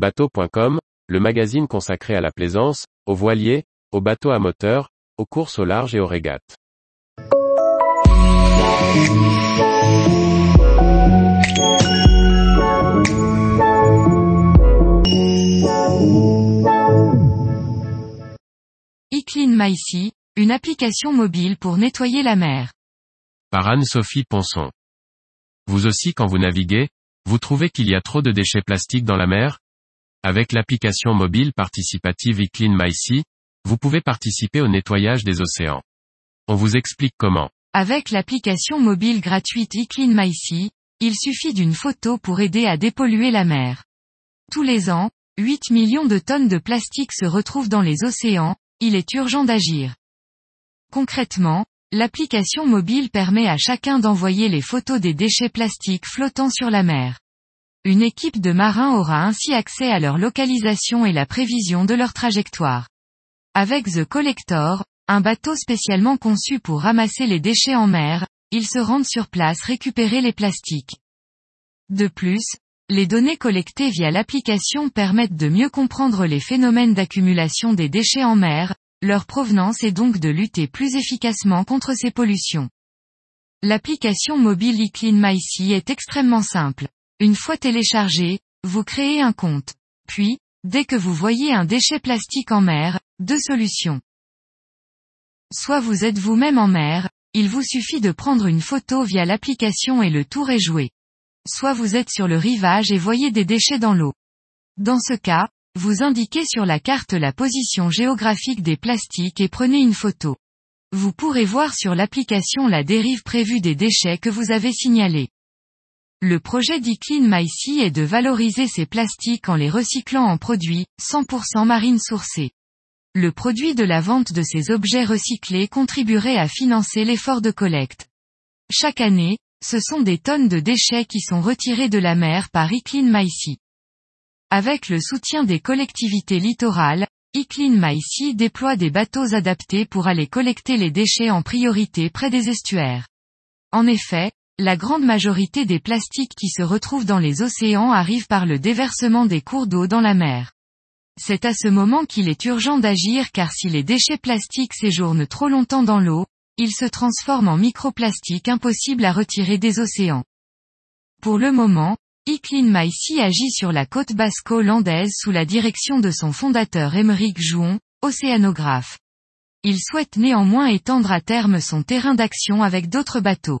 Bateau.com, le magazine consacré à la plaisance, aux voiliers, aux bateaux à moteur, aux courses au large et aux régates. eClean MySea, une application mobile pour nettoyer la mer. Par Anne-Sophie Ponson. Vous aussi quand vous naviguez, vous trouvez qu'il y a trop de déchets plastiques dans la mer Avec l'application mobile participative eClean MySea, vous pouvez participer au nettoyage des océans. On vous explique comment. Avec l'application mobile gratuite eClean MySea, il suffit d'une photo pour aider à dépolluer la mer. Tous les ans, 8 millions de tonnes de plastique se retrouvent dans les océans, il est urgent d'agir. Concrètement, l'application mobile permet à chacun d'envoyer les photos des déchets plastiques flottant sur la mer. Une équipe de marins aura ainsi accès à leur localisation et la prévision de leur trajectoire. Avec The Collector, un bateau spécialement conçu pour ramasser les déchets en mer, ils se rendent sur place récupérer les plastiques. De plus, les données collectées via l'application permettent de mieux comprendre les phénomènes d'accumulation des déchets en mer, leur provenance est donc de lutter plus efficacement contre ces pollutions. L'application mobile eClean MySea est extrêmement simple. Une fois téléchargée, vous créez un compte. Puis, dès que vous voyez un déchet plastique en mer, deux solutions. Soit vous êtes vous-même en mer, il vous suffit de prendre une photo via l'application et le tour est joué soit vous êtes sur le rivage et voyez des déchets dans l'eau. Dans ce cas, vous indiquez sur la carte la position géographique des plastiques et prenez une photo. Vous pourrez voir sur l'application la dérive prévue des déchets que vous avez signalés. Le projet d'Eclean MySea est de valoriser ces plastiques en les recyclant en produits 100% marine sourcés. Le produit de la vente de ces objets recyclés contribuerait à financer l'effort de collecte. Chaque année, ce sont des tonnes de déchets qui sont retirés de la mer par Eclean MySea. Avec le soutien des collectivités littorales, Eclean MySea déploie des bateaux adaptés pour aller collecter les déchets en priorité près des estuaires. En effet, la grande majorité des plastiques qui se retrouvent dans les océans arrivent par le déversement des cours d'eau dans la mer. C'est à ce moment qu'il est urgent d'agir car si les déchets plastiques séjournent trop longtemps dans l'eau, il se transforme en microplastique impossible à retirer des océans. Pour le moment, Eclean agit sur la côte basco-hollandaise sous la direction de son fondateur Émeric Jouon, océanographe. Il souhaite néanmoins étendre à terme son terrain d'action avec d'autres bateaux.